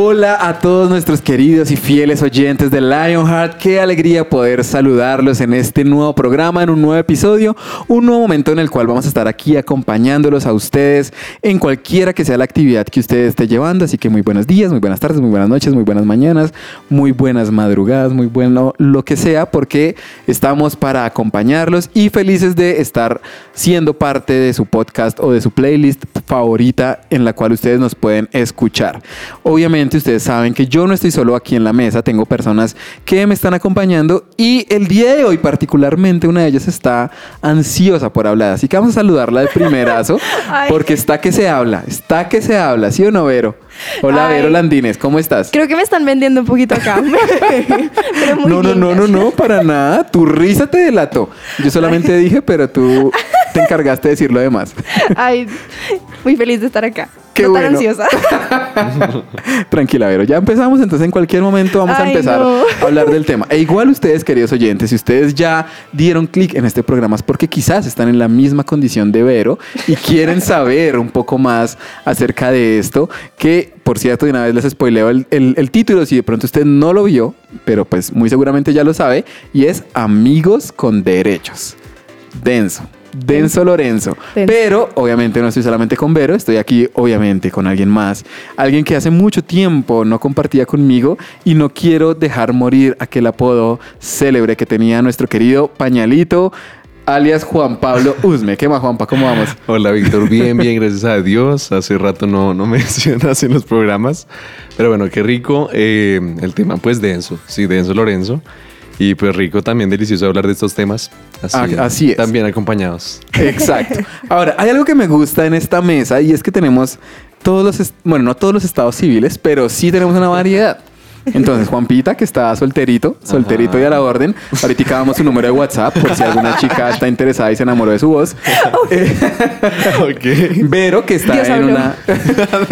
Hola a todos nuestros queridos y fieles oyentes de Lionheart. Qué alegría poder saludarlos en este nuevo programa, en un nuevo episodio, un nuevo momento en el cual vamos a estar aquí acompañándolos a ustedes en cualquiera que sea la actividad que ustedes esté llevando. Así que muy buenos días, muy buenas tardes, muy buenas noches, muy buenas mañanas, muy buenas madrugadas, muy bueno lo que sea, porque estamos para acompañarlos y felices de estar siendo parte de su podcast o de su playlist favorita en la cual ustedes nos pueden escuchar. Obviamente ustedes saben que yo no estoy solo aquí en la mesa, tengo personas que me están acompañando y el día de hoy particularmente una de ellas está ansiosa por hablar, así que vamos a saludarla de primerazo porque está que se habla, está que se habla, ¿sí o no, Vero? Hola, Ay. Vero Landines, ¿cómo estás? Creo que me están vendiendo un poquito acá. Pero muy no, no, no, no, no, para nada. Tu risa te delató. Yo solamente dije, pero tú te encargaste de decir lo demás. Ay, muy feliz de estar acá. Qué no bueno. tan ansiosa. Tranquila, Vero. Ya empezamos, entonces en cualquier momento vamos a empezar no. a hablar del tema. E igual ustedes, queridos oyentes, si ustedes ya dieron clic en este programa es porque quizás están en la misma condición de Vero y quieren saber un poco más acerca de esto, que por cierto, de una vez les spoileo el, el- el título, si de pronto usted no lo vio, pero pues muy seguramente ya lo sabe, y es Amigos con Derechos. Denso. Denso Lorenzo. Denso. Pero obviamente no estoy solamente con Vero, estoy aquí obviamente con alguien más. Alguien que hace mucho tiempo no compartía conmigo y no quiero dejar morir aquel apodo célebre que tenía nuestro querido Pañalito, alias Juan Pablo Usme. ¿Qué más, Juanpa? ¿Cómo vamos? Hola Víctor, bien, bien, gracias a Dios. Hace rato no, no mencionas en los programas, pero bueno, qué rico. eh, el tema pues denso, sí, denso Lorenzo. Y pues rico también, delicioso hablar de estos temas. Así, Ah, así es. También acompañados. Exacto. Ahora, hay algo que me gusta en esta mesa y es que tenemos todos los, bueno, no todos los estados civiles, pero sí tenemos una variedad. Entonces, Juanpita, que está solterito, solterito y a la orden. Ahorita damos su número de WhatsApp por si alguna chica está interesada y se enamoró de su voz. Eh, ok. Vero, que está Dios en habló. una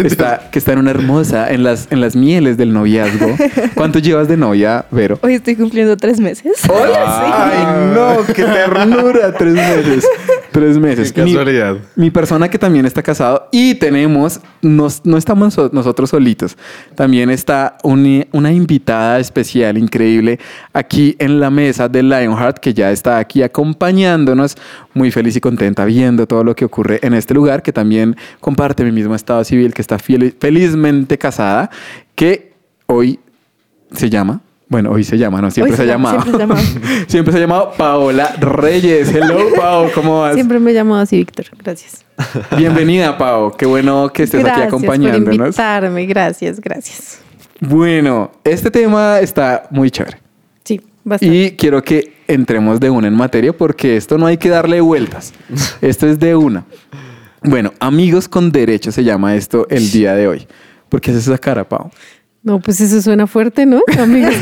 está, que está en una hermosa, en las, en las mieles del noviazgo. ¿Cuánto llevas de novia, Vero? Hoy estoy cumpliendo tres meses. ¡Ay, no! ¡Qué ternura! Tres meses. Tres meses. Qué Mi- casualidad. Mi, persona que también está casado y tenemos, nos- no estamos so- nosotros solitos. También está una invitada especial, increíble, aquí en la mesa de Lionheart, que ya está aquí acompañándonos, muy feliz y contenta viendo todo lo que ocurre en este lugar, que también comparte mi mismo estado civil, que está fiel- felizmente casada, que hoy se llama. Bueno, hoy se llama, no, siempre Hoy se, se ha llama- llamado. siempre se ha llamado. siempre se ha llamado Paola Reyes. Hello, Pao, ¿cómo vas? Siempre me he llamado así, Víctor. Gracias. Bienvenida, Pao. Qué bueno que estés aquí por acompañándonos. invitarme. Gracias, gracias. Bueno, este tema está muy chévere. Sí, bastante. Y quiero que entremos de una en materia porque esto no hay que darle vueltas. Esto es de una. Bueno, amigos con derecho se llama esto el día de hoy. ¿Por qué haces esa cara, Pau? No, pues eso suena fuerte, ¿no? Amigos,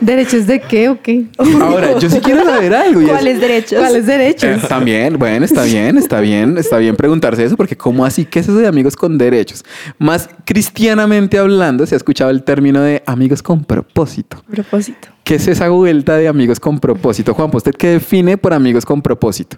¿derechos de qué o qué? Ahora, yo sí quiero saber algo. ¿Cuáles derechos? ¿Cuáles derechos? Eh, también, bueno, está bien, está bien, está bien preguntarse eso, porque ¿cómo así? ¿Qué es eso de amigos con derechos? Más cristianamente hablando, se ha escuchado el término de amigos con propósito. Propósito. ¿Qué es esa vuelta de amigos con propósito? Juan, ¿usted qué define por amigos con propósito?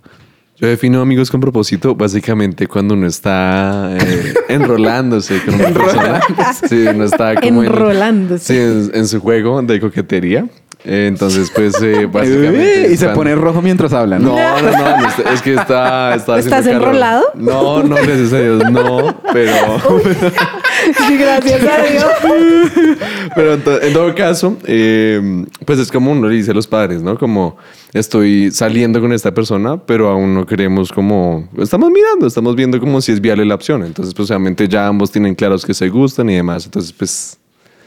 Yo defino amigos con propósito básicamente cuando uno está eh, enrolándose con una persona. Sí, uno está como en- Enrolándose. sí, en, en su juego de coquetería. Eh, entonces, pues, eh, básicamente... y se pone rojo mientras hablan. No, no, no, no, está- es que está... está ¿Estás calor. enrolado? No, no, gracias a Dios, no, pero... Sí, gracias a Dios. Pero en, to- en todo caso, eh, pues es como uno le dice a los padres, ¿no? Como estoy saliendo con esta persona, pero aún no queremos como... Estamos mirando, estamos viendo como si es viable la opción. Entonces, pues obviamente ya ambos tienen claros que se gustan y demás. Entonces, pues...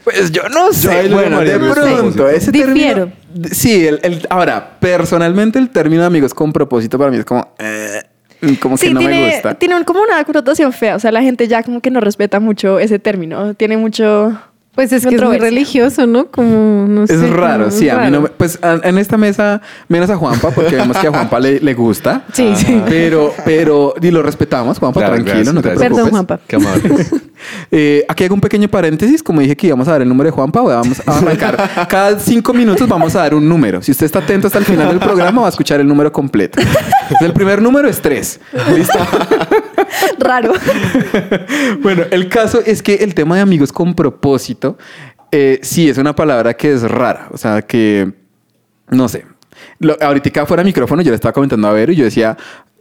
Pues yo no sé. bueno, de pronto, ese Difiero. término. Sí, el, el- ahora, personalmente el término amigos con propósito para mí es como. eh, como que Sí, no me tiene, gusta. tiene como una connotación fea. O sea, la gente ya como que no respeta mucho ese término. Tiene mucho... Pues es que es muy religioso, ¿no? Como, no sé. Es raro, como sí. A mí no me- raro. pues a- en esta mesa, menos a Juanpa, porque vemos que a Juanpa le, le gusta. Sí, sí. Pero, pero, y lo respetamos, Juanpa, Claro, tranquilo, gracias, no te gracias. preocupes. Perdón, Juanpa. Qué amables. Eh, aquí hago un pequeño paréntesis. Como dije que íbamos a dar el número de Juanpa, vamos a arrancar. Cada cinco minutos vamos a dar un número. Si usted está atento hasta el final del programa, va a escuchar el número completo. Entonces, el primer número es tres. ¿Listo? Raro. bueno, el caso es que el tema de amigos con propósito, eh, sí es una palabra que es rara. O sea, que, no sé. Lo, ahorita fuera de micrófono yo le estaba comentando a Vero y yo decía,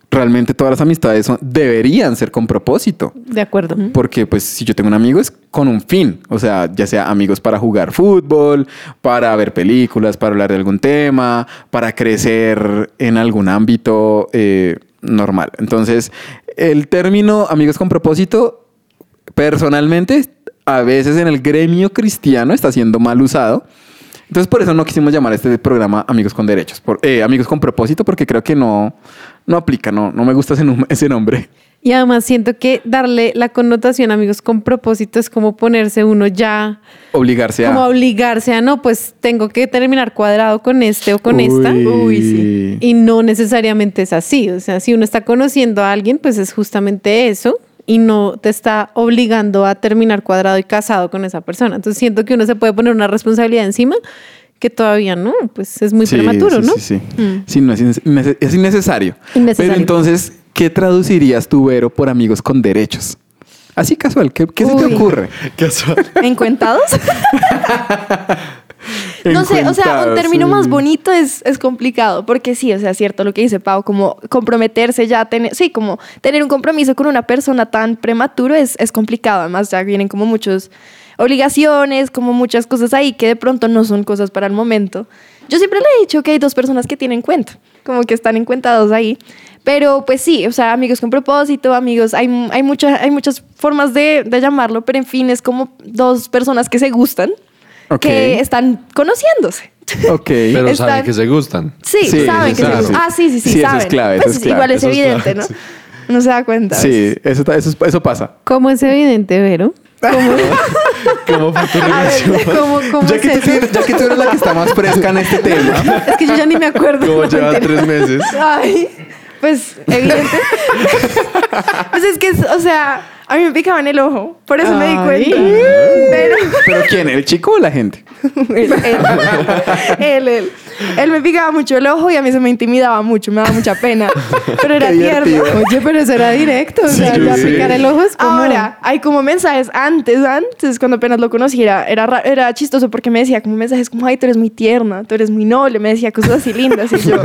realmente todas las amistades son- deberían ser con propósito. De acuerdo. Porque pues si yo tengo un amigo es con un fin, o sea, ya sea amigos para jugar fútbol, para ver películas, para hablar de algún tema, para crecer en algún ámbito eh, normal. Entonces, el término amigos con propósito, personalmente, a veces en el gremio cristiano está siendo mal usado. Entonces, por eso no quisimos llamar a este programa Amigos con Derechos, por, eh, Amigos con Propósito, porque creo que no, no aplica, no, no me gusta ese, ese nombre. Y además siento que darle la connotación amigos con propósito es como ponerse uno ya, Obligarse a... como obligarse a no, pues tengo que terminar cuadrado con este o con esta. Uy, sí. Y no necesariamente es así. O sea, si uno está conociendo a alguien, pues es justamente eso y no te está obligando a terminar cuadrado y casado con esa persona. Entonces siento que uno se puede poner una responsabilidad encima que todavía no, pues es muy Sí, prematuro, sí, ¿no? Sí, sí. Sí, no, es, innece- es innecesario. Innecesario. Pero entonces, ¿qué traducirías tú, Vero, por amigos con derechos? Así casual, ¿qué, qué se te ocurre? Casual. ¿Encuentados? No sé, o sea, un término más bonito es, es complicado, porque sí, o sea, cierto lo que dice Pau, como comprometerse ya, tener, sí, como tener un compromiso con una persona tan prematuro es, es complicado, además ya vienen como muchas obligaciones, como muchas cosas ahí que de pronto no son cosas para el momento. Yo siempre le he dicho que hay dos personas que tienen cuenta, como que están encuentados ahí, pero pues sí, o sea, amigos con propósito, amigos, hay, hay, mucha- hay muchas formas de, de llamarlo, pero en fin, es como dos personas que se gustan Ok. que están conociéndose. Ok. Pero Están- saben que se gustan. Sí, Sí, saben que sí, se sí. Ah, sí, sí, sí, Sí, eso es saben. clave, eso Pues es clave, igual es eso es evidente, clave, ¿no? Uno se da cuenta. Sí, eso, eso, eso pasa. ¿Cómo es evidente, Vero? ¿Cómo, ¿Cómo fue tu relación? cómo, cómo Ya es que, tú, eso? ya que tú eres la que está más fresca en este tema. Es que yo ya ni me acuerdo. ¿Cómo lleva tres meses? Ay, pues evidente. pues es que, es- o sea, a mí me picaba en el ojo, por eso me di cuenta. Pero ¿Pero quién? ¿El chico o la gente? él, él, él, él. Él me picaba mucho el ojo y a mí se me intimidaba mucho, me daba mucha pena. Pero era tierno. Oye, pero eso era directo. O sea, Sí, ya sí. picar el ojo es como... Ahora, hay como mensajes antes, antes, cuando apenas lo conocí, era, era, ra- era chistoso porque me decía como mensajes como, ay, tú eres muy tierna, tú eres muy noble, me decía cosas así lindas y yo,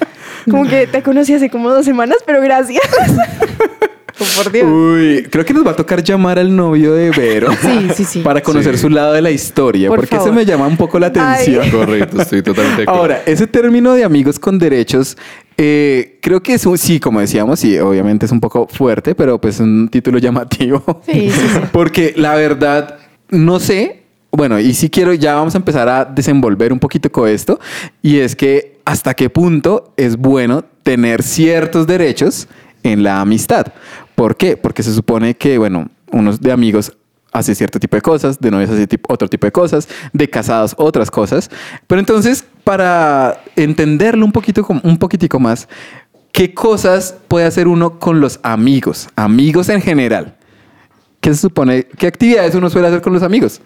como que te conocí hace como dos semanas, pero gracias. Oh, por Dios. Uy, creo que nos va a tocar llamar al novio de Vero. Sí, sí, sí. Para conocer Sí. su lado de la historia. Por porque favor. eso me llama un poco la atención. Ay. Correcto, estoy totalmente de acuerdo. Ahora, ese término de amigos con derechos, eh, creo que es un, sí, como decíamos, sí, obviamente es un poco fuerte, pero pues es un título llamativo. Sí, sí, sí. Porque la verdad, no sé, bueno, y si quiero, ya vamos a empezar a desenvolver un poquito con esto, y es que hasta qué punto es bueno tener ciertos derechos en la amistad. ¿Por qué? Porque se supone que, bueno, unos de amigos hace cierto tipo de cosas, de novios hace otro tipo de cosas, de casados otras cosas. Pero entonces, para entenderlo un poquito, un poquitico más, ¿qué cosas puede hacer uno con los amigos? Amigos en general. ¿Qué se supone? ¿Qué actividades uno suele hacer con los amigos?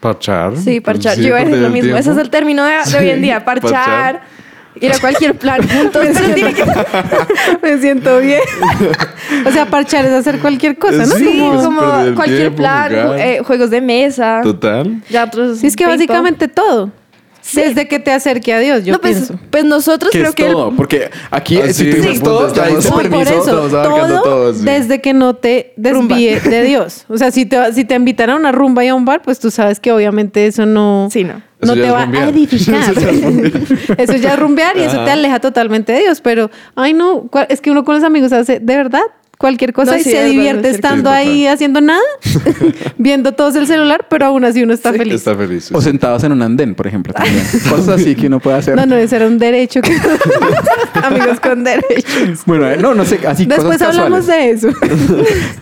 Parchar. Sí, parchar. Yo iba a decir lo mismo. Ese es el término de, de hoy en día, parchar. parchar. Ir a cualquier plan juntos. tiene que- Me siento bien. o sea, parchar es hacer cualquier cosa, ¿no? Sí, Sí, pues, como cualquier tiempo, plan, eh, juegos de mesa. Total. Ya otros. Sí, es que básicamente todo. Sí. Desde que te acerque a Dios, yo no, pues, pienso. pues nosotros ¿Qué creo es que. el- todo? Porque aquí, Ah, si sí, tú dices sí. todo, ya dice No, por permiso. eso, todo desde que no te desvíe de Dios. O sea, si te, si te invitan a una rumba y a un bar, pues tú sabes que obviamente eso no, Sí, no. no Eso te va a edificar. Eso ya es rumbear. y eso te aleja totalmente de Dios. Pero, ay no, ¿cuál- es que uno con los amigos hace de verdad cualquier cosa No, y sí, se divierte estando Sí, ahí haciendo nada, viendo todos el celular, pero aún así uno está feliz. Está feliz. sí, O sí. sentados en un andén, por ejemplo, también. Cosas así que uno puede hacer. No, no, ese era un derecho. que- Amigos con derechos. Bueno, eh, no, no sé, así Después cosas hablamos casuales. de eso.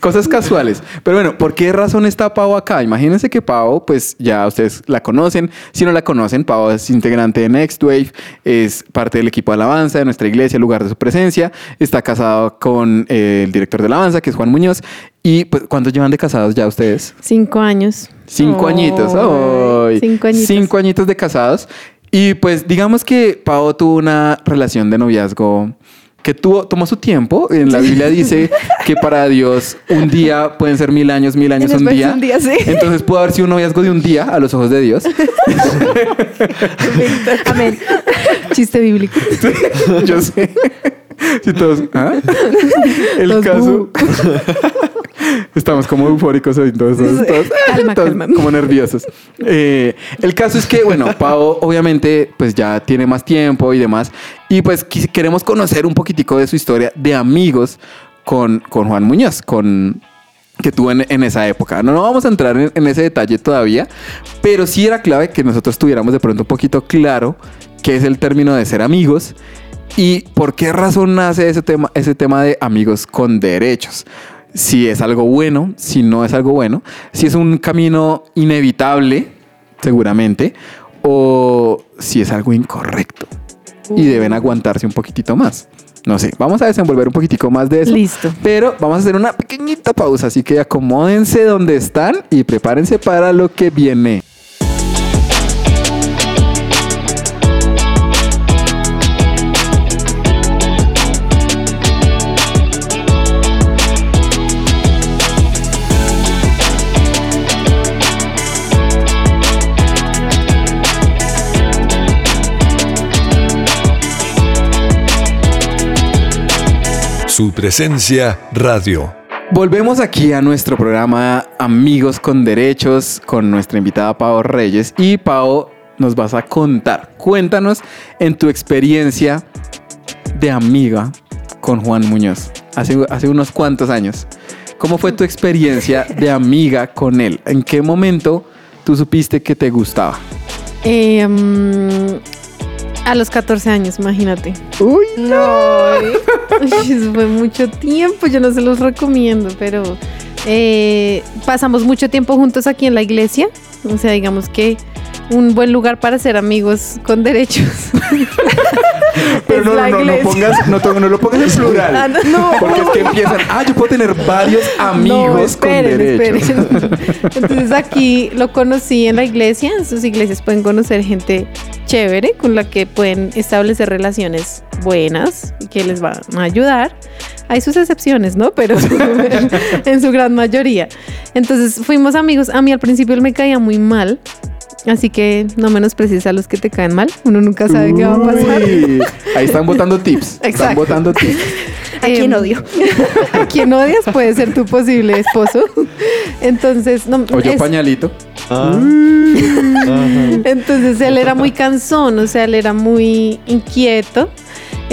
Cosas casuales. Pero bueno, ¿por qué razón está Pau acá? Imagínense que Pau, pues ya ustedes la conocen. Si no la conocen, Pau es integrante de Next Wave, es parte del equipo de alabanza de nuestra iglesia, lugar de su presencia. Está casado con eh, el director de alabanza, que es Juan Muñoz. Y pues, ¿cuántos llevan de casados ya ustedes? Cinco años. Cinco Ay, añitos. Ay. cinco añitos. Cinco añitos de casados. Y pues digamos que Pau tuvo una relación de noviazgo que tuvo, tomó su tiempo. En la Biblia dice que para Dios un día pueden ser mil años, mil años un día. un día, sí. Entonces pudo haber sido un noviazgo de un día a los ojos de Dios. Amén. Chiste bíblico. Yo sé. Si todos. ¿ah? El caso. "Uh". Estamos como eufóricos hoy, todos, todos, todos- Calma, todos calma. como nerviosos. Eh, el caso es que, bueno, Pau obviamente pues ya tiene más tiempo y demás. Y pues queremos conocer un poquitico de su historia de amigos con, con Juan Muñoz, con que tuvo en, en esa época. No, no vamos a entrar en, en ese detalle todavía, pero sí era clave que nosotros tuviéramos de pronto un poquito claro qué es el término de ser amigos y por qué razón nace ese tema, ese tema de amigos con derechos. Si es algo bueno, si no es algo bueno, si es un camino inevitable, seguramente, o si es algo incorrecto y deben aguantarse un poquitito más. No sé, vamos a desenvolver un poquitico más de eso. Listo. Pero vamos a hacer una pequeñita pausa, así que acomódense donde están y prepárense para lo que viene. Su presencia radio. Volvemos aquí a nuestro programa Amigos con Derechos con nuestra invitada Pau Reyes. Y Pau, nos vas a contar. Cuéntanos en tu experiencia de amiga con Juan Muñoz hace, hace unos cuantos años. ¿Cómo fue tu experiencia de amiga con él? ¿En qué momento tú supiste que te gustaba? Eh, mm, a los 14 años, imagínate. Uy, No. Eso fue mucho tiempo, yo no se los recomiendo, pero eh, pasamos mucho tiempo juntos aquí en la iglesia. O sea, digamos que un buen lugar para ser amigos con derechos. Pero no, no, no, no pongas, no, no lo pongas en plural. Ah, no, no. Porque es que empiezan, ah, yo puedo tener varios amigos esperen, con derechos. esperen. Entonces aquí lo conocí en la iglesia. En sus iglesias pueden conocer gente chévere con la que pueden establecer relaciones buenas y que les van a ayudar. Hay sus excepciones, ¿no? Pero en su gran mayoría. Entonces fuimos amigos. A mí al principio él me caía muy mal. Así que no menosprecies a los que te caen mal. Uno nunca sabe qué va a pasar. Ahí están votando tips. Están Exacto. votando tips. ¿A quién Em, odio? A quien odias puede ser tu posible esposo. Entonces, no, O yo es- pañalito. Ah. Entonces él era muy cansón, o sea, él era muy inquieto,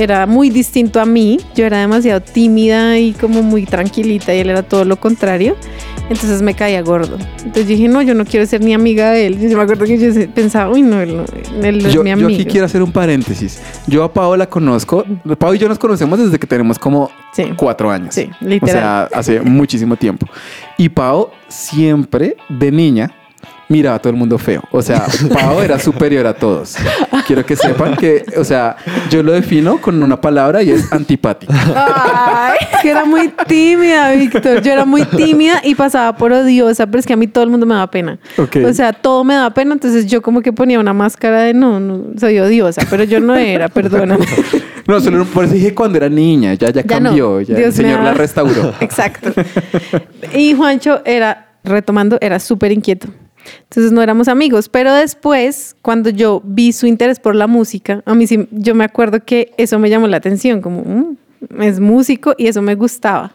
era muy distinto a mí, yo era demasiado tímida y como muy tranquilita y él era todo lo contrario, entonces me caía gordo. Entonces yo dije, no, yo no quiero ser ni amiga de él. Yo me acuerdo que yo pensaba, uy, no, él él es Yo, mi yo amigo. aquí quiero hacer un paréntesis. Yo a Pau la conozco. Pau y yo nos conocemos desde que tenemos como Sí. cuatro años. Sí, O literal. sea, hace muchísimo tiempo. Y Pau siempre, de niña, miraba a todo el mundo feo. O sea, Pau era superior a todos. Quiero que sepan que, o sea, yo lo defino con una palabra y es antipática. Ay, es que era muy tímida, Víctor. Yo era muy tímida y pasaba por odiosa, pero es que a mí todo el mundo me daba pena. Ok. O sea, todo me daba pena, entonces yo como que ponía una máscara de no, no soy odiosa, pero yo no era, perdóname. No, solo por eso dije cuando era niña, ya, ya, Ya no. cambió, ya el Dios me Señor la restauró. Exacto. Y Juancho era, retomando, era súper inquieto. Entonces no éramos amigos, pero después, cuando yo vi su interés por la música, a mí sí, yo me acuerdo que eso me llamó la atención, como "Mm, es músico y eso me gustaba.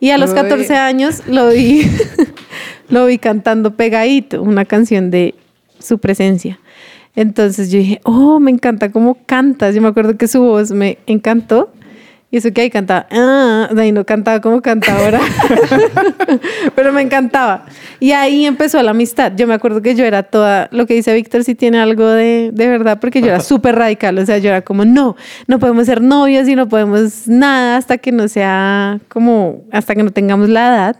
Y a los Uy. 14 años lo vi, lo vi cantando pegadito, una canción de su presencia. Entonces yo dije, oh, me encanta cómo cantas. Yo me acuerdo que su voz me encantó. Y eso que ahí cantaba, ah, ahí no cantaba como canta ahora, pero me encantaba. Y ahí empezó la amistad. Yo me acuerdo que yo era toda, lo que dice Víctor, si tiene algo de, de verdad, porque yo era súper radical. O sea, yo era como, no, no podemos ser novios y no podemos nada hasta que no sea como, hasta que no tengamos la edad.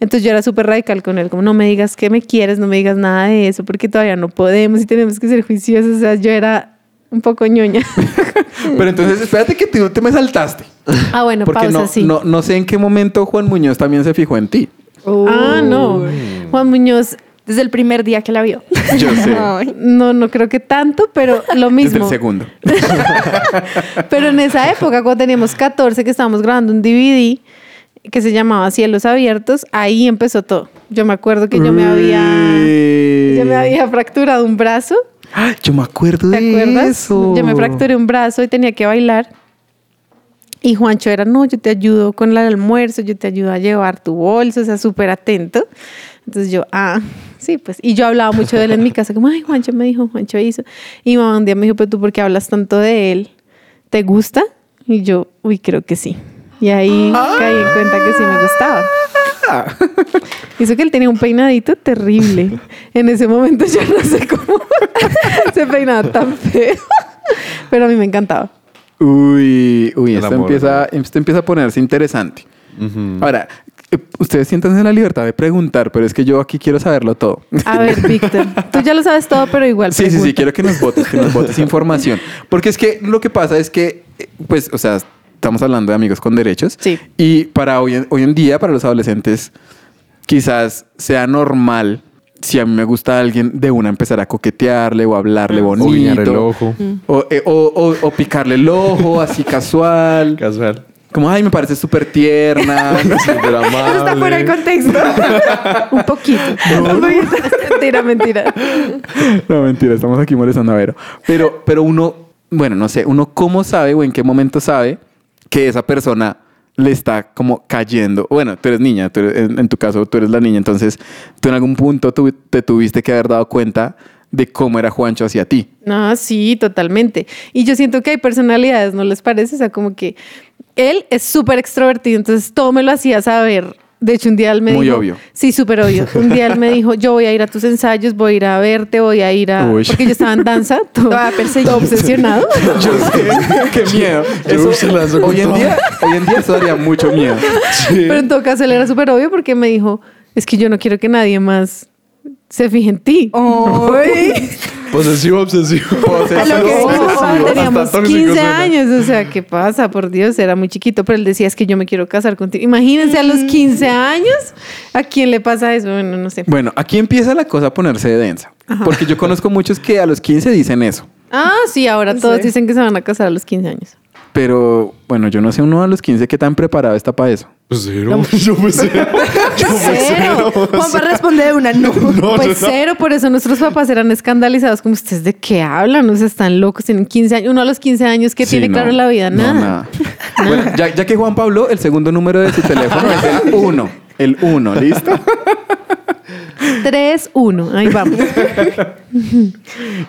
Entonces yo era súper radical con él, como no me digas que me quieres, no me digas nada de eso, porque todavía no podemos y tenemos que ser juiciosos. O sea, yo era un poco ñoña. Pero entonces, espérate que tú te me saltaste. ah, bueno, Porque pausa, no, sí. no, no sé en qué momento Juan Muñoz también se fijó en ti. Ah, no. Juan Muñoz, Desde el primer día que la vio. Yo sé. No, no creo que tanto, pero lo Desde mismo. el segundo. Pero en esa época, cuando teníamos 14, que estábamos grabando un DVD que se llamaba Cielos Abiertos, ahí empezó todo. Yo me acuerdo que yo me había, yo me había fracturado un brazo. Ah, Yo me acuerdo ¿Te de acuerdas? eso. Yo me fracturé un brazo y tenía que bailar. Y Juancho era, no, yo te ayudo con el almuerzo, yo te ayudo a llevar tu bolso, o sea, súper atento. Entonces yo, ah, sí, pues. Y yo hablaba mucho de él en mi casa, como, ay, Juancho me dijo, Juancho hizo. Y mi mamá un día me dijo, pero tú, ¿por qué hablas tanto de él? ¿Te gusta? Y yo, uy, creo que sí. Y ahí caí en cuenta que sí me gustaba. Hizo que él tenía un peinadito terrible. En ese momento yo no sé cómo se peinaba tan feo. Pero a mí me encantaba. Uy, uy, esto empieza, esto empieza a ponerse interesante. Ahora, eh, ustedes siéntanse en la libertad de preguntar, pero es que yo aquí quiero saberlo todo. A ver, Víctor, tú ya lo sabes todo, pero igual. Sí, sí, sí, quiero que nos votes, que nos votes información. Porque es que lo que pasa es que, eh, pues, o sea, estamos hablando de amigos con derechos. Sí. Y para hoy en, hoy en día, para los adolescentes, quizás sea normal, si a mí me gusta alguien, de una empezar a coquetearle o hablarle bonito. O guiñar el ojo. O, eh, o- o- o picarle el ojo, así casual. Casual. Como, ay, me parece súper tierna. Súper Eso está fuera de contexto. Un poquito. Un poquito. mentira, mentira. No, mentira, estamos aquí molestando a Vero. Pero, pero uno, bueno, no sé, uno cómo sabe o en qué momento sabe que esa persona le está como cayendo. Bueno, tú eres niña, tú en, tu caso tú eres la niña, entonces tú en algún punto tu- te tuviste que haber dado cuenta de cómo era Juancho hacia ti. No, sí, totalmente. Y yo siento que hay personalidades, ¿no les parece? O sea, como que él es súper extrovertido, entonces todo me lo hacía saber. De hecho, un día él me Muy dijo... obvio. Sí, súper obvio. Un día él me dijo, yo voy a ir a tus ensayos, voy a ir a verte, voy a ir a... Uy. Porque yo estaba en danza, todo, todo obsesionado. Yo sé, qué miedo. Yo las hago hoy en día, hoy en día eso daría mucho miedo. Pero en todo caso él era súper obvio porque me dijo, es que yo no quiero que nadie más se fije en ti. Posesivo, obsesivo. A lo que Posesivo, dijimos cuando obsesivo. teníamos Hasta tóxico 15 suena. años. O sea, ¿qué pasa? Por Dios, era muy chiquito, pero él decía, es que yo me quiero casar contigo. Imagínense a los 15 años, ¿a quién le pasa eso? Bueno, no sé. Bueno, aquí empieza la cosa a ponerse densa. Porque yo conozco muchos que a los 15 dicen eso. Ah, sí, ahora todos Sí. dicen que se van a casar a los 15 años. Pero bueno, yo no sé uno a los 15 qué tan preparado está para eso. Pues cero. Yo pues cero. Yo pues Cero. cero. Juanpa responde de una no. No, Pues no. cero, por eso nuestros papás eran escandalizados, como ustedes de qué hablan, o sea, están locos, tienen 15 años, uno a los 15 años que Sí, tiene no. claro en la vida, No, nada. Bueno, ya, ya que Juan Pablo, el segundo número de su teléfono es el 1. El 1, ¿listo? 3, 1, ahí vamos.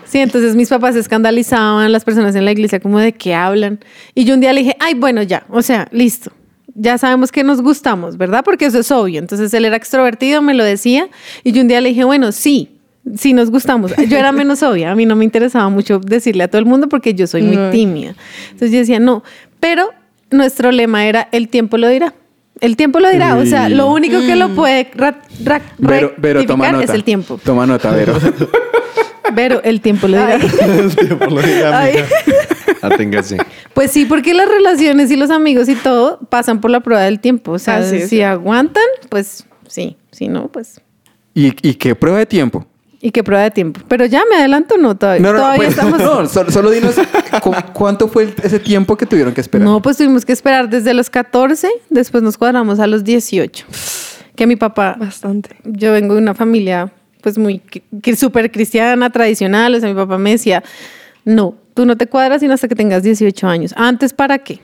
Sí, entonces mis papás se escandalizaban, las personas en la iglesia como de qué hablan. Y yo un día le dije, ay, bueno, ya, o sea, listo. Ya sabemos que nos gustamos, ¿verdad? Porque eso es obvio. Entonces él era extrovertido, me lo decía. Y yo un día le dije, bueno, sí, sí nos gustamos. Yo era menos obvia. A mí no me interesaba mucho decirle a todo el mundo porque yo soy muy Ay. tímida. Entonces yo decía, no. Pero nuestro lema era, el tiempo lo dirá. El tiempo lo dirá. O sea, lo único que lo puede ra- ra- Vero, Vero, toma nota. es el tiempo. Toma nota, Vero. Pero el tiempo lo dirá. Lo. Aténgase. Pues sí, porque las relaciones y los amigos y todo pasan por la prueba del tiempo. O sea, Así es. si aguantan, pues sí. Si no, pues. ¿Y, ¿Y qué prueba de tiempo? ¿Y qué prueba de tiempo? Pero ya me adelanto, no, todavía. No, no, todavía pues, estamos. no, solo, solo dinos cu- cuánto fue el- ese tiempo que tuvieron que esperar. No, pues tuvimos que esperar desde los 14, después nos cuadramos a los 18. Que mi papá, Bastante. yo vengo de una familia pues muy que, que súper cristiana, tradicional, o sea, mi papá me decía, no, tú no te cuadras sino hasta que tengas 18 años. ¿Antes para qué?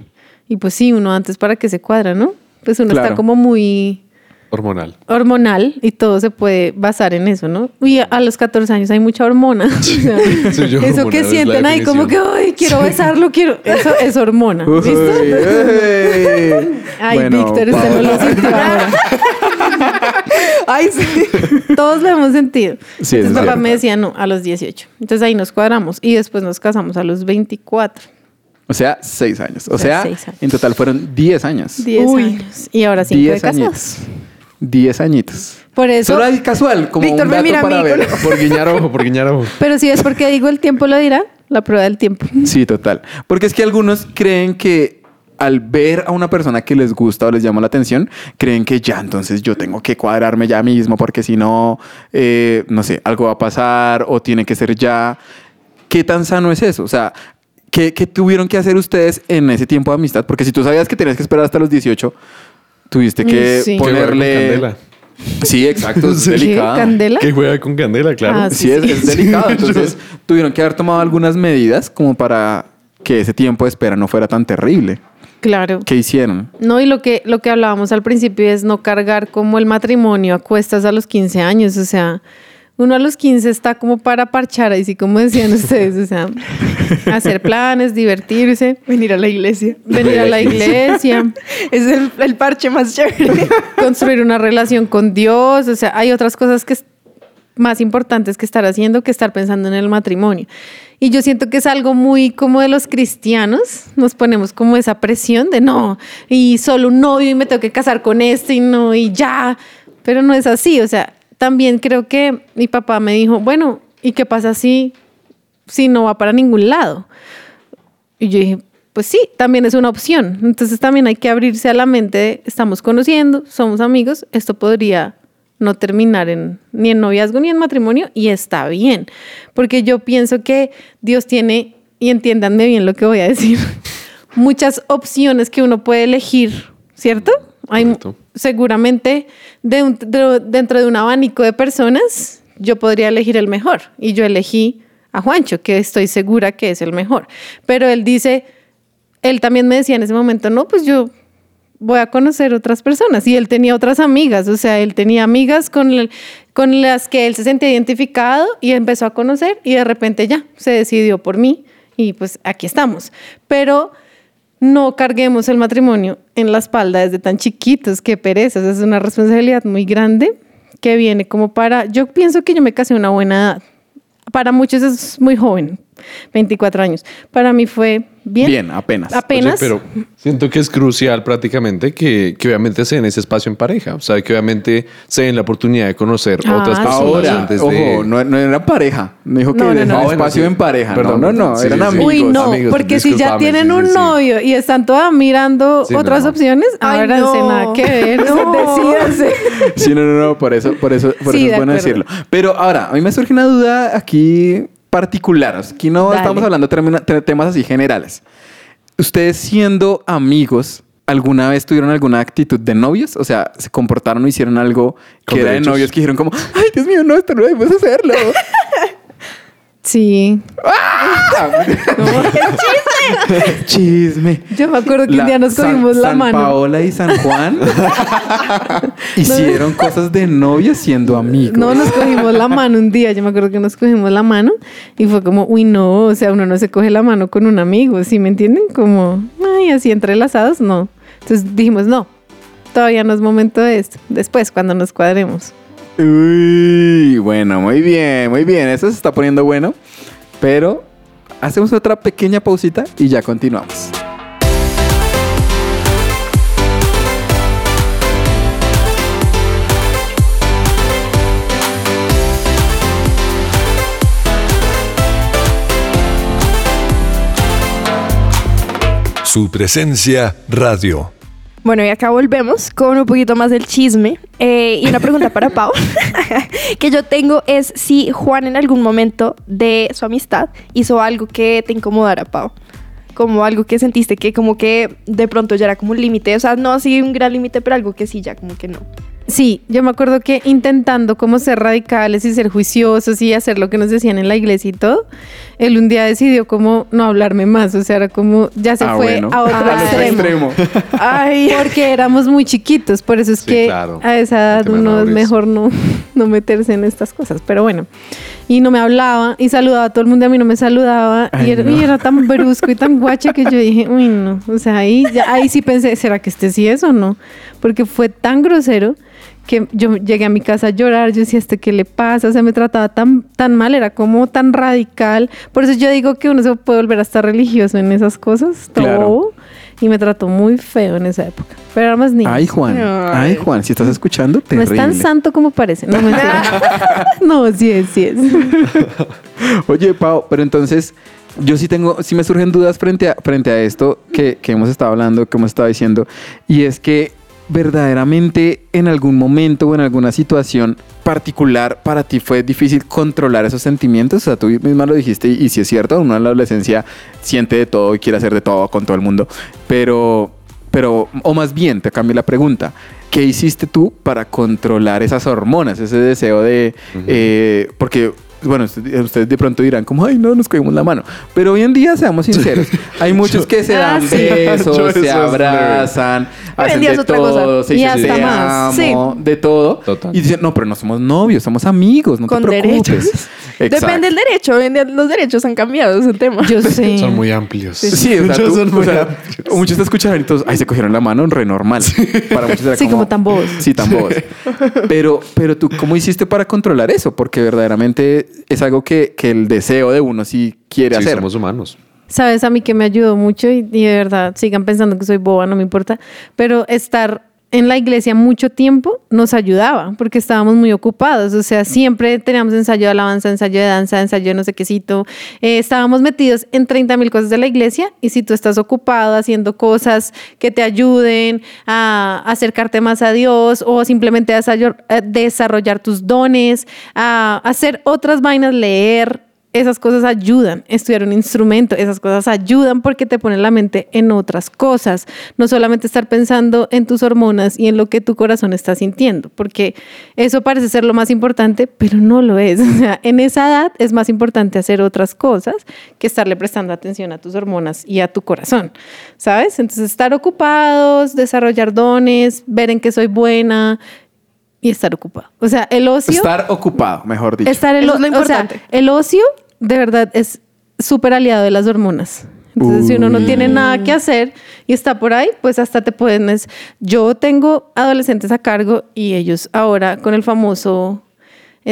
Y pues sí, uno antes para que se cuadra, ¿no? Pues uno Claro. está como muy Hormonal. hormonal y todo se puede basar en eso, ¿no? Y a, a los 14 años hay mucha hormona. O sea, Sí, yo eso que sienten ahí como que, ay, quiero besarlo, quiero. Eso es hormona. Uy, ¿Listo? Ay, Bueno, Víctor, usted no lo sintió ahora. Ay, sí. Todos lo hemos sentido. Sí, Entonces papá cierto. me decía, no, a los 18. Entonces ahí nos cuadramos y después nos casamos a los 24. O sea, seis años. O O sea, sea, seis años. en total fueron 10 años. 10 Uy. años. Y ahora cinco de 10 casados. añitos. 10 añitos. Por eso, Solo hay casual, como Víctor un me dato mira a para mí ver. Por guiñar ojo, por guiñar ojo. pero si es porque digo el tiempo lo dirá, la prueba del tiempo. Sí, total. Porque es que algunos creen que al ver a una persona que les gusta o les llama la atención, creen que ya, entonces yo tengo que cuadrarme ya mismo porque si no, eh, no sé, algo va a pasar o tiene que ser ya. ¿Qué tan sano es eso? O sea, ¿qué, qué tuvieron que hacer ustedes en ese tiempo de amistad? Porque si tú sabías que tenías que esperar hasta los 18, tuviste que sí. Ponerle... Sí, exacto, es delicado. ¿Candela? Que juega con candela, claro. Ah, Sí, es, es delicado. Entonces, tuvieron que haber tomado algunas medidas como para que ese tiempo de espera no fuera tan terrible. Claro. ¿Qué hicieron? No, y lo que, lo que hablábamos al principio es no cargar como el matrimonio a cuestas a los 15 años. O sea, uno a los 15 está como para parchar, así como decían ustedes. O sea, hacer planes, divertirse, Venir a la iglesia. venir a la iglesia, Es el, el parche más chévere. construir una relación con Dios. O sea, hay otras cosas que más importantes que estar haciendo que estar pensando en el matrimonio. Y yo siento que es algo muy como de los cristianos, nos ponemos como esa presión de no, y solo un novio y me tengo que casar con este y no, y ya, pero no es así, o sea, también creo que mi papá me dijo, bueno, ¿y qué pasa si, si no va para ningún lado? Y yo dije, pues sí, también es una opción. Entonces también hay que abrirse a la mente de, estamos conociendo, somos amigos, esto podría no terminar en, ni en noviazgo ni en matrimonio y está bien. Porque yo pienso que Dios tiene, y entiéndanme bien lo que voy a decir, muchas opciones que uno puede elegir, ¿cierto? Hay Correcto. seguramente de un- de- dentro de un abanico de personas, yo podría elegir el mejor. Y yo elegí a Juancho, que estoy segura que es el mejor. Pero él dice, él también me decía en ese momento, no, pues yo voy a conocer otras personas. Y él tenía otras amigas, o sea, él tenía amigas con, el- con las que él se sentía identificado y empezó a conocer y de repente ya se decidió por mí y pues aquí estamos. Pero no carguemos el matrimonio en la espalda desde tan chiquitos, qué pereza, esa es una responsabilidad muy grande que viene como para, yo pienso que yo me casé a una buena edad. Para muchos es muy joven, 24 años. Para mí fue bien. Bien, apenas. Apenas. Oye, pero siento que es crucial prácticamente que, que obviamente se den ese espacio en pareja. O sea, que obviamente se den la oportunidad de conocer Ah, otras personas Ahora, antes ojo, de... no, no era pareja. Me dijo que No, no. Ah, bueno, espacio sí. en pareja. Perdón. No, no, no, Sí, eran sí, amigos. Uy, no, amigos, porque si ya tienen un sí. novio y están todas mirando otras no. opciones, ahora no. nada que ver. No. Decídanse. Sí, no, no, no, por eso, por eso, por Sí, eso es bueno acuerdo. decirlo. Pero ahora, a mí me surge una duda aquí particular. Aquí no Dale. estamos hablando de temas así generales. Ustedes siendo amigos, ¿alguna vez tuvieron alguna actitud de novios? O sea, se comportaron o hicieron algo que Con era de novios que dijeron como, ay, Dios mío, no, esto no debemos hacerlo. Sí. Chisme. Yo me acuerdo que un día nos San- cogimos la San mano. Paola y San Juan hicieron cosas de novios siendo amigos. No, nos cogimos la mano un día. Yo me acuerdo que nos cogimos la mano y fue como, uy, no, o sea, uno no se coge la mano con un amigo, ¿sí me entienden? Como, ay, así entrelazados, no. Entonces dijimos, no, todavía no es momento de esto. Después, cuando nos cuadremos. Uy, bueno, muy bien, muy bien. Eso se está poniendo bueno. Pero hacemos otra pequeña pausita y ya continuamos. Su presencia radio. Bueno, y acá volvemos con un poquito más del chisme. Eh, y una pregunta para Pau que yo tengo es si Juan en algún momento de su amistad hizo algo que te incomodara, Pau. Como algo que sentiste que como que de pronto ya era como un límite. O sea, no así un gran límite, pero algo que sí ya como que no. Sí, yo me acuerdo que intentando como ser radicales y ser juiciosos y hacer lo que nos decían en la iglesia y todo, él un día decidió como no hablarme más, o sea, era como ya se Ah, fue bueno. a otro otro extremo. extremo. Ay, porque éramos muy chiquitos, por eso es Sí, que claro. a esa edad uno es mejor no, no meterse en estas cosas, pero bueno. Y no me hablaba y saludaba a todo el mundo, a mí no me saludaba Ay, y, era, no. y era tan brusco y tan guache que yo dije, uy, no, o sea, ahí, ya- ahí sí pensé, ¿será que este sí es o no? Porque fue tan grosero que yo llegué a mi casa a llorar, yo decía, ¿este qué le pasa? O sea, me trataba tan, tan mal, era como tan radical. Por eso yo digo que uno se puede volver hasta religioso en esas cosas, todo. Claro. Y me trató muy feo en esa época. Pero era más niño. Ay, Juan. Ay, Juan, si estás escuchando, no terrible. es tan santo como parece. No, no, sí es, sí es. Oye, Pau, pero entonces yo sí tengo, sí me surgen dudas frente a, frente a esto que, que hemos estado hablando, que hemos estado diciendo, y es que verdaderamente en algún momento o en alguna situación particular para ti fue difícil controlar esos sentimientos. O sea, tú misma lo dijiste y, y si es cierto, uno en la adolescencia siente de todo y quiere hacer de todo con todo el mundo, pero, pero, o más bien, te cambio la pregunta. ¿Qué hiciste tú para controlar esas hormonas, ese deseo de, eh, porque bueno, usted- ustedes de pronto dirán como, ay, no, nos cogimos la mano. Pero hoy en día, seamos sinceros, hay muchos que se Ah, dan sí. besos, se abrazan, hacen de todo, se Y dicen hasta te de todo. Total. Y dicen, no, pero no somos novios, somos amigos, no Con te preocupes. Depende del derecho. Hoy en día los derechos han cambiado, es un tema. Yo sé. Son muy amplios. Sí, o sea, Muchos tú- son o muy sea, amplios. muchos te escuchan y todos, ay, se cogieron la mano, re normal. Para muchos era Sí, como tan bobos. Sí, tan bobos. Pero, pero tú, ¿cómo hiciste para controlar eso? Porque verdaderamente es algo que, que el deseo de uno sí quiere Sí, hacer. somos humanos. Sabes, a mí que me ayudó mucho y, y de verdad sigan pensando que soy boba, no me importa, pero estar en la iglesia mucho tiempo nos ayudaba porque estábamos muy ocupados, o sea, siempre teníamos ensayo de alabanza, ensayo de danza, ensayo de no sé quécito, Eh, estábamos metidos en 30 mil cosas de la iglesia y si tú estás ocupado haciendo cosas que te ayuden a acercarte más a Dios o simplemente a desarrollar- tus dones, a hacer otras vainas, leer, esas cosas ayudan, estudiar un instrumento, esas cosas ayudan porque te ponen la mente en otras cosas, no solamente estar pensando en tus hormonas y en lo que tu corazón está sintiendo, porque eso parece ser lo más importante, pero no lo es. O sea, en esa edad es más importante hacer otras cosas que estarle prestando atención a tus hormonas y a tu corazón, ¿sabes? Entonces, estar ocupados, desarrollar dones, ver en qué soy buena y estar ocupado. O sea, el ocio... Estar ocupado, mejor dicho. Estar el, Eso es lo o sea, importante. el ocio de verdad es súper aliado de las hormonas. Entonces, si uno no Uy. tiene nada que hacer y está por ahí, pues hasta te pueden... Yo tengo adolescentes a cargo y ellos ahora con el famoso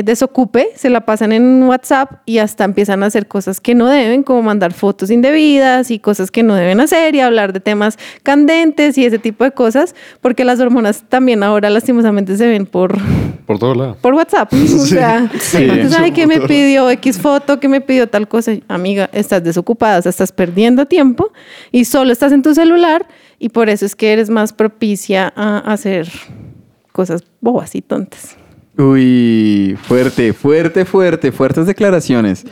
desocupe se la pasan en WhatsApp y hasta empiezan a hacer cosas que no deben, como mandar fotos indebidas y cosas que no deben hacer y hablar de temas candentes y ese tipo de cosas, porque las hormonas también ahora lastimosamente se ven por Por todo lado. por WhatsApp. O sea, Sí. entonces, ay, que me pidió X foto, que me pidió tal cosa. Amiga, estás desocupada, o sea, estás perdiendo tiempo y solo estás en tu celular y por eso es que eres más propicia a hacer cosas bobas y tontas. Uy, fuerte, fuerte, fuerte, fuertes declaraciones.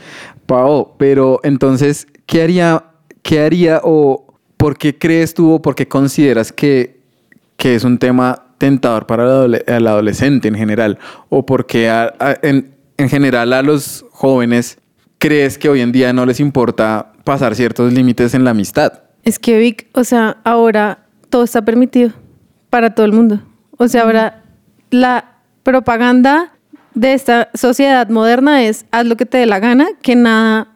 Pao, pero entonces, ¿qué haría, qué haría o por qué crees tú o por qué consideras que, que es un tema tentador para el, adole- el adolescente en general? ¿O por qué en, en general a los jóvenes crees que hoy en día no les importa pasar ciertos límites en la amistad? Es que Vic, o sea, ahora todo está permitido para todo el mundo. O sea, ahora la propaganda de esta sociedad moderna es haz lo que te dé la gana, que nada,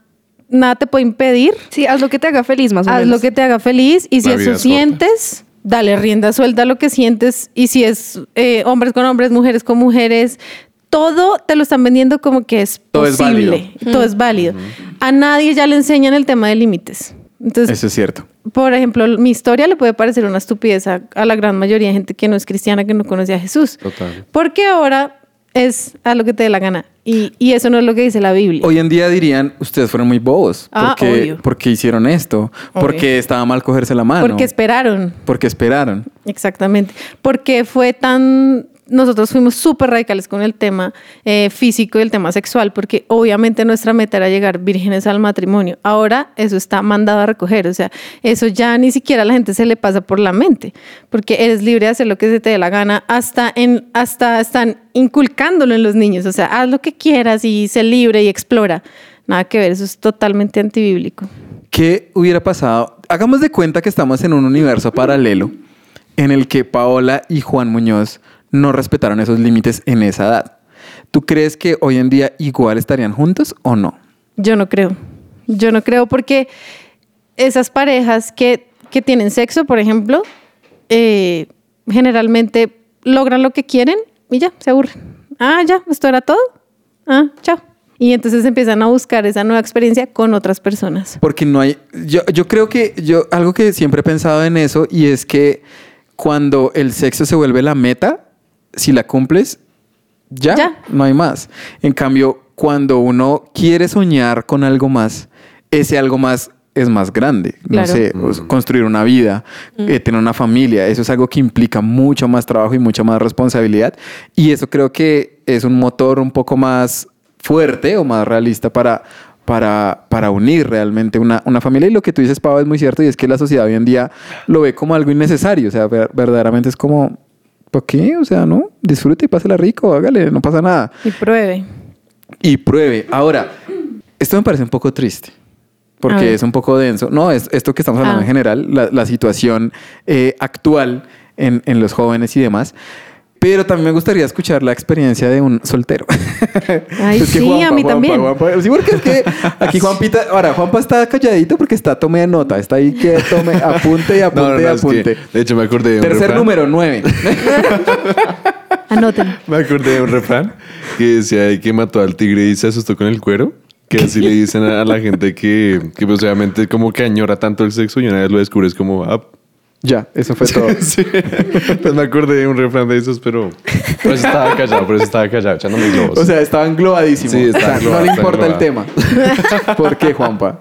nada te puede impedir Sí, haz lo que te haga feliz, más o haz menos. lo que te haga feliz y si La eso es corta. sientes, dale rienda suelta a lo que sientes y si es eh, hombres con hombres, mujeres con mujeres, todo te lo están vendiendo como que es Todo es posible, todo es válido. A nadie ya le enseñan el tema de límites. Entonces, Eso es cierto. por ejemplo, mi historia le puede parecer una estupidez a, a la gran mayoría de gente que no es cristiana, que no conoce a Jesús. Total. Porque ahora es a lo que te dé la gana. Y, y eso no es lo que dice la Biblia. Hoy en día dirían, ustedes fueron muy bobos. Ah, porque, obvio. porque hicieron esto? Porque estaba mal cogerse la mano? Porque esperaron. Porque esperaron. Exactamente. Porque fue tan, nosotros fuimos súper radicales con el tema eh, físico y el tema sexual, porque obviamente nuestra meta era llegar vírgenes al matrimonio. Ahora eso está mandado a recoger, o sea, eso ya ni siquiera a la gente se le pasa por la mente, porque eres libre de hacer lo que se te dé la gana, hasta, en, hasta están inculcándolo en los niños, o sea, haz lo que quieras y sé libre y explora. Nada que ver, eso es totalmente antibíblico. ¿Qué hubiera pasado? Hagamos de cuenta que estamos en un universo paralelo en el que Paola y Juan Muñoz no respetaron esos límites en esa edad. ¿Tú crees que hoy en día igual estarían juntos o no? Yo no creo. Yo no creo porque esas parejas que, que tienen sexo, por ejemplo, eh, generalmente logran lo que quieren y ya, se aburren. Ah, ya, esto era todo. Ah, chao. Y entonces empiezan a buscar esa nueva experiencia con otras personas. Porque no hay. Yo, yo creo que yo algo que siempre he pensado en eso y es que cuando el sexo se vuelve la meta, si la cumples, ya, Ya. no hay más. En cambio, cuando uno quiere soñar con algo más, ese algo más es más grande. Claro. No sé, o sea, construir una vida, eh, tener una familia, eso es algo que implica mucho más trabajo y mucha más responsabilidad. Y eso creo que es un motor un poco más fuerte o más realista para, para, para unir realmente una, una familia. Y lo que tú dices, Pau, es muy cierto y es que la sociedad hoy en día lo ve como algo innecesario. O sea, ver- verdaderamente es como, ¿por qué? O sea, no, disfrute y pásela rico, hágale, no pasa nada. Y pruebe. Y pruebe. Ahora, esto me parece un poco triste. Porque es un poco denso. No, es esto que estamos hablando Ah. en general, la, la situación eh, actual en, en los jóvenes y demás. Pero también me gustaría escuchar la experiencia de un soltero. Ay, sí, a mí también. Juanpa- sí, porque es que aquí Juanpita, ahora Juanpa está calladito porque está tome nota, está ahí que tome, apunte y apunte No, no, y no, es que, apunte. de hecho, me acordé de un Tercer refrán. número, nueve. Anoten. Me acordé de un refrán que decía de que mató al tigre y se asustó con el cuero. Que así le dicen a, a la gente que, que pues obviamente como que añora tanto el sexo y una vez lo descubres como, ah, ya, eso fue todo. sí. Pues me acordé de un refrán de esos, pero por eso estaba callado, por eso estaba callado, echándome globos. O sea, estaba englobadísimo. Sí, está O sea, no le importa el tema. ¿Por qué, Juanpa?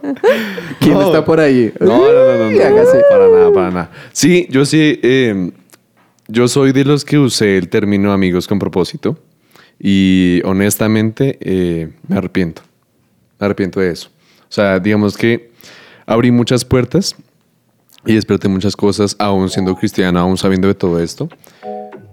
¿Quién No. está por ahí? No, no, no, no, Uy, no, hágase. para nada, para nada. Sí, yo sí, eh, yo soy de los que usé el término amigos con propósito y honestamente eh, me arrepiento, me arrepiento de eso. O sea, digamos que abrí muchas puertas y desperté muchas cosas, aún siendo cristiano, aún sabiendo de todo esto.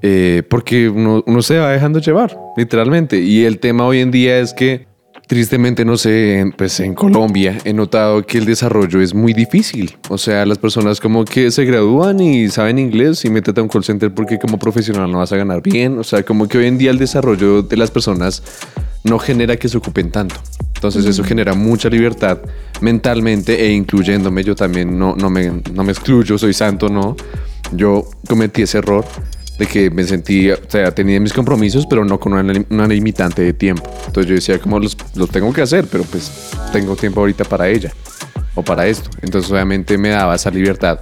Eh, porque uno se va dejando llevar, literalmente. Y el tema hoy en día es que, tristemente, no sé, pues en Colombia he notado que el desarrollo es muy difícil. O sea, las personas como que se gradúan y saben inglés y métete a un call center porque como profesional no vas a ganar bien. O sea, como que hoy en día el desarrollo de las personas no genera que se ocupen tanto. Entonces eso genera mucha libertad mentalmente e incluyéndome. Yo también no, no, me, no me excluyo, soy santo, no. Yo cometí ese error de que me sentí, o sea, tenía mis compromisos, pero no con una, una limitante de tiempo. Entonces yo decía, como los, los tengo que hacer, pero pues tengo tiempo ahorita para ella o para esto. Entonces obviamente me daba esa libertad.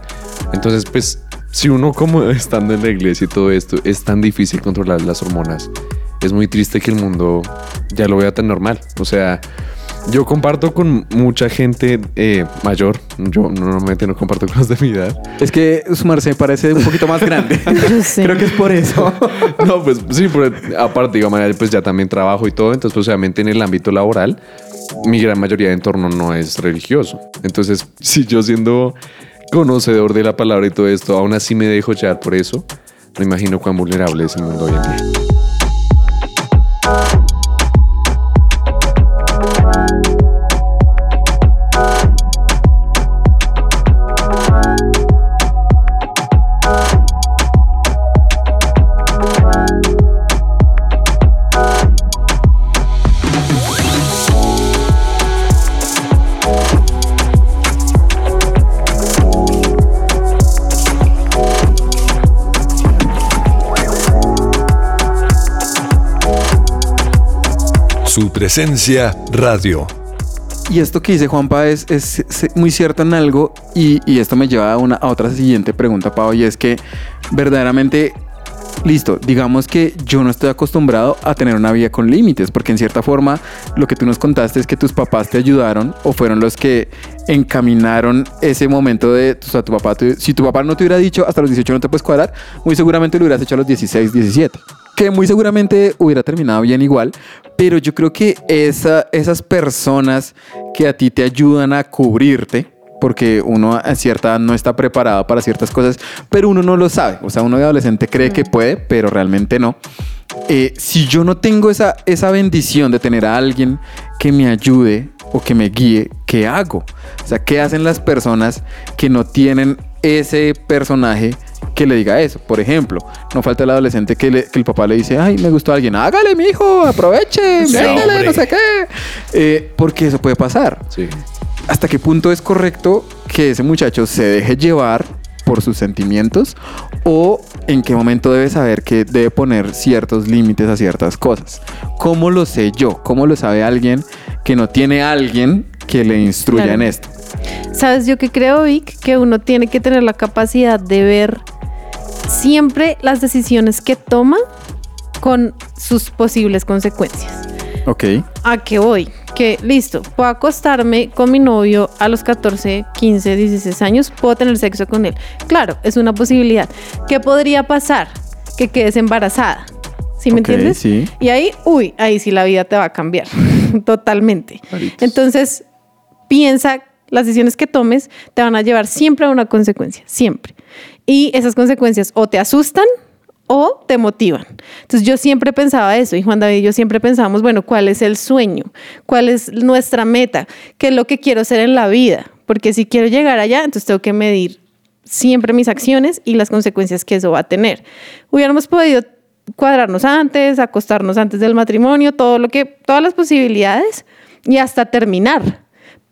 Entonces pues si uno como estando en la iglesia y todo esto es tan difícil controlar las hormonas, es muy triste que el mundo ya lo vea tan normal. O sea, yo comparto con mucha gente eh, mayor. Yo normalmente no comparto con los de mi edad. Es que su merced parece un poquito más grande. Yo sé. Creo que es por eso. No, pues sí, por- aparte, digamos, pues ya también trabajo y todo. Entonces, pues obviamente en el ámbito laboral, mi gran mayoría de entorno no es religioso. Entonces, si yo siendo conocedor de la palabra y todo esto, aún así me dejo llevar por eso, no imagino cuán vulnerable es el mundo hoy en día. Presencia radio. Y esto que dice Juanpa es, es- es muy cierto en algo y, y esto me lleva a, una, a otra siguiente pregunta, Pau, y es que verdaderamente, listo, digamos que yo no estoy acostumbrado a tener una vida con límites, porque en cierta forma lo que tú nos contaste es que tus papás te ayudaron o fueron los que encaminaron ese momento de, tu papá, si tu papá no te hubiera dicho hasta los 18 no te puedes cuadrar, muy seguramente lo hubieras hecho a los 16, 17. Que muy seguramente hubiera terminado bien igual, pero yo creo que esa, esas personas que a ti te ayudan a cubrirte, porque uno a cierta edad no está preparado para ciertas cosas, pero uno no lo sabe. O sea, uno de adolescente cree que puede, pero realmente no. Eh, si yo no tengo esa, esa bendición de tener a alguien que me ayude o que me guíe, ¿qué hago? O sea, ¿qué hacen las personas que no tienen ese personaje que le diga eso? Por ejemplo, no falta el adolescente que, le- que el papá le dice, ay, me gustó alguien, hágale, mijo, aproveche, Sí, no sé qué. Eh, porque eso puede pasar. Sí. ¿Hasta qué punto es correcto que ese muchacho se deje llevar por sus sentimientos o en qué momento debe saber que debe poner ciertos límites a ciertas cosas? ¿Cómo lo sé yo? ¿Cómo lo sabe alguien que no tiene alguien que le instruya Claro. en esto? ¿Sabes yo que creo, Vic? Que uno tiene que tener la capacidad de ver siempre las decisiones que toma con sus posibles consecuencias. Ok. ¿A qué voy? Que listo, puedo acostarme con mi novio a los 14, 15, 16 años, puedo tener sexo con él. Claro, es una posibilidad. ¿Qué podría pasar? Que quedes embarazada. ¿Sí me entiendes? sí. Y ahí, uy, ahí sí la vida te va a cambiar totalmente. Entonces, piensa, las decisiones que tomes te van a llevar siempre a una consecuencia, siempre. Y esas consecuencias o te asustan o te motivan. Entonces yo siempre pensaba eso y Juan David y yo siempre pensábamos, bueno, ¿cuál es el sueño? ¿Cuál es nuestra meta? ¿Qué es lo que quiero hacer en la vida? Porque si quiero llegar allá, entonces tengo que medir siempre mis acciones y las consecuencias que eso va a tener. Hubiéramos podido cuadrarnos antes, acostarnos antes del matrimonio, todo lo que, todas las posibilidades y hasta terminar.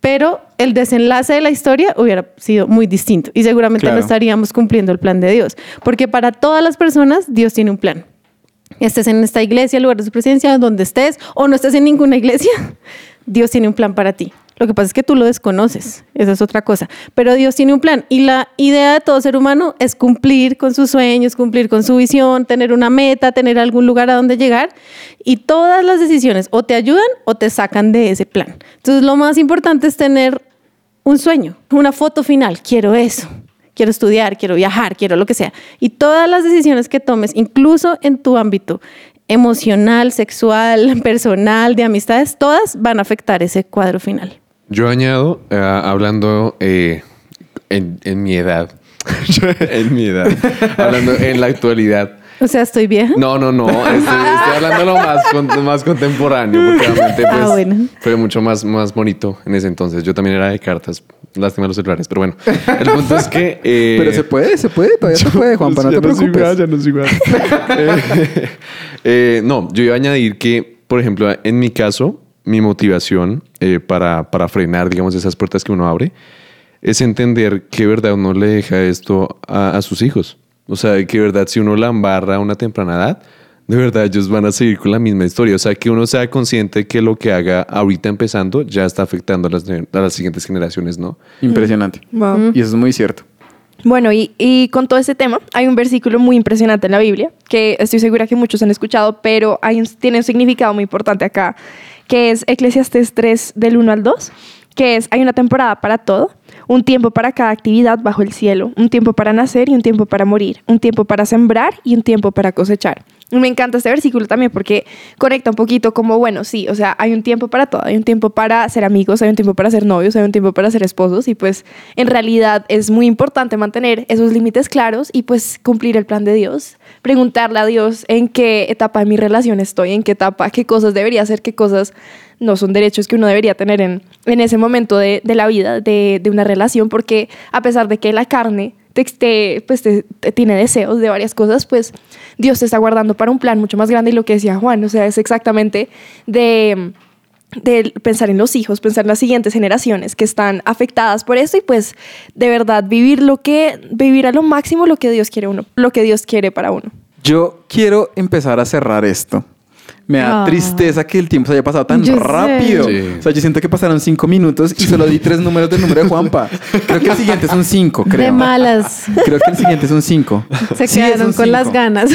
Pero el desenlace de la historia hubiera sido muy distinto y seguramente Claro. no estaríamos cumpliendo el plan de Dios. Porque para todas las personas, Dios tiene un plan. Estés en esta iglesia, el lugar de su presencia, donde estés, o no estés en ninguna iglesia, Dios tiene un plan para ti. Lo que pasa es que tú lo desconoces, esa es otra cosa. Pero Dios tiene un plan y la idea de todo ser humano es cumplir con sus sueños, cumplir con su visión, tener una meta, tener algún lugar a donde llegar. Y todas las decisiones o te ayudan o te sacan de ese plan. Entonces lo más importante es tener un sueño, una foto final. Quiero eso. Quiero estudiar, quiero viajar, quiero lo que sea. Y todas las decisiones que tomes, incluso en tu ámbito emocional, sexual, personal, de amistades, todas van a afectar ese cuadro final. Yo añado, eh, hablando eh, en, en mi edad, en mi edad, hablando en la actualidad. O sea, estoy vieja. No, no, no, estoy, estoy hablando lo más, con- más contemporáneo, porque realmente Ah, pues, bueno. fue mucho más, más bonito en ese entonces. Yo también era de cartas, lástima los celulares, pero bueno, el punto es que... eh, Pero se puede, se puede, todavía se puede, Juanpa, no Ya te preocupes. ya no es igual. Eh, eh, no, yo iba a añadir que, por ejemplo, en mi caso, mi motivación eh, para, para frenar, digamos, esas puertas que uno abre, es entender que, verdad, uno le deja esto a, a sus hijos. O sea, que, verdad, si uno la embarra a una temprana edad, de verdad, ellos van a seguir con la misma historia. O sea, que uno sea consciente que lo que haga ahorita empezando ya está afectando a las, a las siguientes generaciones, ¿no? Impresionante. Wow. Y eso es muy cierto. Bueno, y, y con todo este tema, hay un versículo muy impresionante en la Biblia, que estoy segura que muchos han escuchado, pero hay un- tiene un significado muy importante acá, que es Eclesiastes 3 del 1 al 2, que es, hay una temporada para todo, un tiempo para cada actividad bajo el cielo, un tiempo para nacer y un tiempo para morir, un tiempo para sembrar y un tiempo para cosechar. Me encanta este versículo también porque conecta un poquito como, bueno, sí, o sea, hay un tiempo para todo, hay un tiempo para ser amigos, hay un tiempo para ser novios, hay un tiempo para ser esposos y pues en realidad es muy importante mantener esos límites claros y pues cumplir el plan de Dios, preguntarle a Dios en qué etapa de mi relación estoy, en qué etapa, qué cosas debería hacer, qué cosas no son derechos que uno debería tener en, en ese momento de, de la vida, de, de una relación, porque a pesar de que la carne te, te- pues te- tiene deseos de varias cosas, pues Dios te está guardando para un plan mucho más grande y lo que decía Juan, o sea, es exactamente de pensar en los hijos, pensar en las siguientes generaciones que están afectadas por esto y pues de verdad vivir lo que, vivir a lo máximo lo que Dios quiere uno, lo que Dios quiere para uno. Yo quiero empezar a cerrar esto. Me da Ah. tristeza que el tiempo se haya pasado tan Yo rápido. Sí. O sea, yo siento que pasaron cinco minutos y solo di tres números del número de Juanpa. Creo que el siguiente es un cinco, creo. De malas. Creo que el siguiente es un cinco. Se Sí, quedaron con las cinco. ganas.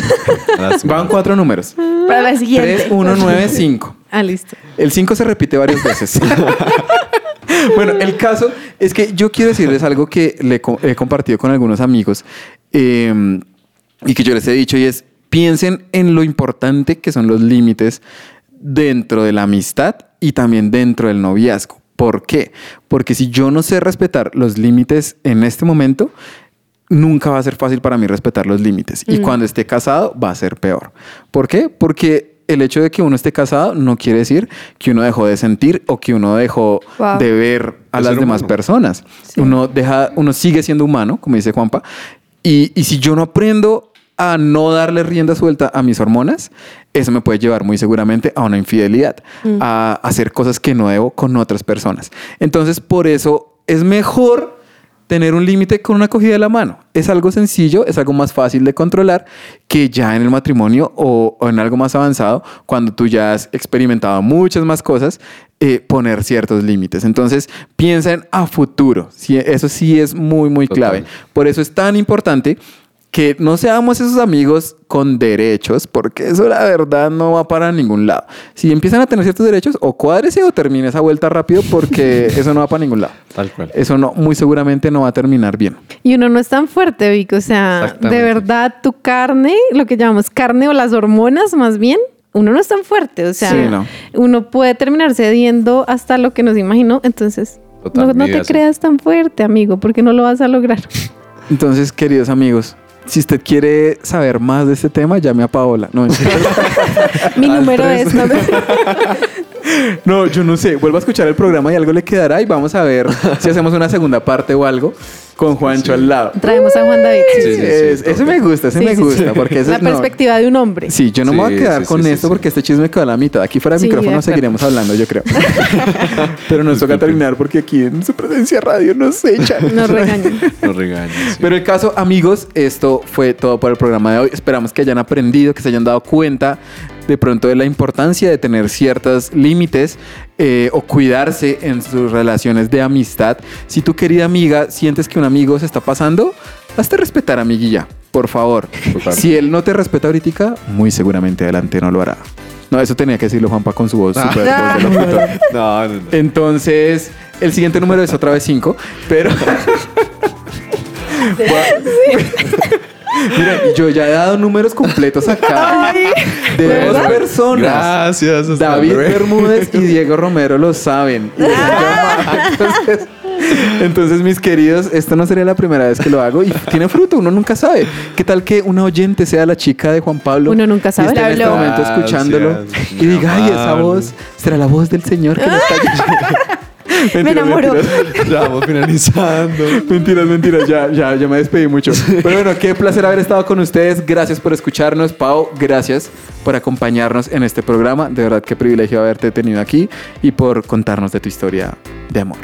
Van cuatro números. Para la siguiente. 3, 1, 9, 5. ah, listo. El 5 se repite varias veces. bueno, el caso es que yo quiero decirles algo que le he compartido con algunos amigos eh, y que yo les he dicho y es, piensen en lo importante que son los límites dentro de la amistad y también dentro del noviazgo. ¿Por qué? Porque si yo no sé respetar los límites en este momento, nunca va a ser fácil para mí respetar los límites. Y cuando esté casado, va a ser peor. ¿Por qué? Porque el hecho de que uno esté casado no quiere decir que uno dejó de sentir o que uno dejó Wow. de ver a De las demás humano. personas. Uno, deja, uno sigue siendo humano, como dice Juanpa. Y, y si yo no aprendo a no darle rienda suelta a mis hormonas, eso me puede llevar muy seguramente a una infidelidad, a hacer cosas que no debo con otras personas. Entonces, por eso es mejor tener un límite con una cogida de la mano. Es algo sencillo, es algo más fácil de controlar que ya en el matrimonio o, o en algo más avanzado, cuando tú ya has experimentado muchas más cosas, eh, poner ciertos límites. Entonces, piensen a futuro. Sí, eso sí es muy, muy Total. clave. Por eso es tan importante que no seamos esos amigos con derechos, porque eso la verdad no va para ningún lado. Si empiezan a tener ciertos derechos, o cuádrese o termine esa vuelta rápido, porque eso no va para ningún lado. Tal cual. Eso no, muy seguramente no va a terminar bien. Y uno no es tan fuerte, Vic. O sea, de verdad, tu carne, lo que llamamos carne o las hormonas más bien, uno no es tan fuerte. O sea, Sí, no. uno puede terminar cediendo hasta lo que nos imaginó. Entonces, Total, no, no te creas tan fuerte, amigo, porque no lo vas a lograr. Entonces, queridos amigos, si usted quiere saber más de este tema, llame a Paola. No. Mi número es... ¿no? no, yo no sé. Vuelva a escuchar el programa y algo le quedará y vamos a ver si hacemos una segunda parte o algo con Juancho al lado. Traemos a Juan David. Sí, sí, sí, Es- ese me gusta, ese Sí, me gusta. sí. Porque ese La no- perspectiva de un hombre. Sí, yo no me voy a quedar sí, con sí, esto sí, porque este chisme quedó a la mitad. Aquí fuera del micrófono seguiremos hablando, yo creo. Pero nos toca terminar porque aquí en su presencia radio nos echan. Nos regañan. No regañes. sí. Pero el caso, amigos, esto fue todo por el programa de hoy. Esperamos que hayan aprendido, que se hayan dado cuenta de pronto de la importancia de tener ciertos límites eh, o cuidarse en sus relaciones de amistad. Si tu querida amiga sientes que un amigo se está pasando, hazte respetar, amiguilla, por favor. Total. Si él no te respeta ahorita, muy seguramente adelante no lo hará. No, eso tenía que decirlo Juanpa con su voz Ah. voz de locutor. No, no, no. Entonces, el siguiente número es otra vez 5, pero... Mira, yo ya he dado números completos acá de dos personas. Gracias. David luego. Bermúdez y Diego Romero lo saben. Llamado. Entonces, entonces, mis queridos, esto no sería la primera vez que lo hago y tiene fruto, uno nunca sabe. ¿Qué tal que una oyente sea la chica de Juan Pablo? Uno nunca sabe. Y esté en este momento escuchándolo Gracias, y diga, ay, esa amable". voz será la voz del Señor que me está Mentiras, Me enamoró. mentiras. Ya vamos finalizando. Mentiras, mentiras, ya, ya, ya me despedí mucho. Pero bueno, qué placer haber estado con ustedes. Gracias por escucharnos, Pau. Gracias por acompañarnos en este programa. De verdad, qué privilegio haberte tenido aquí y por contarnos de tu historia de amor.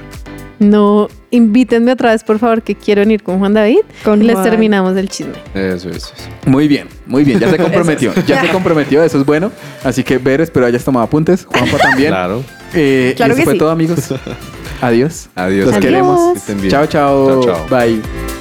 No, invítenme otra vez, por favor, que quiero venir con Juan David. Con les Juan. terminamos el chisme. Eso, eso, eso. Muy bien, muy bien. Ya se comprometió. Ya se comprometió, eso es bueno. Así que, Ver, espero hayas tomado apuntes. Juanpa también. Claro. Eh, Claro y eso que fue sí. todo, amigos. Adiós. Adiós. Los Adiós. queremos. Chao, chao. Chao, chao. Bye.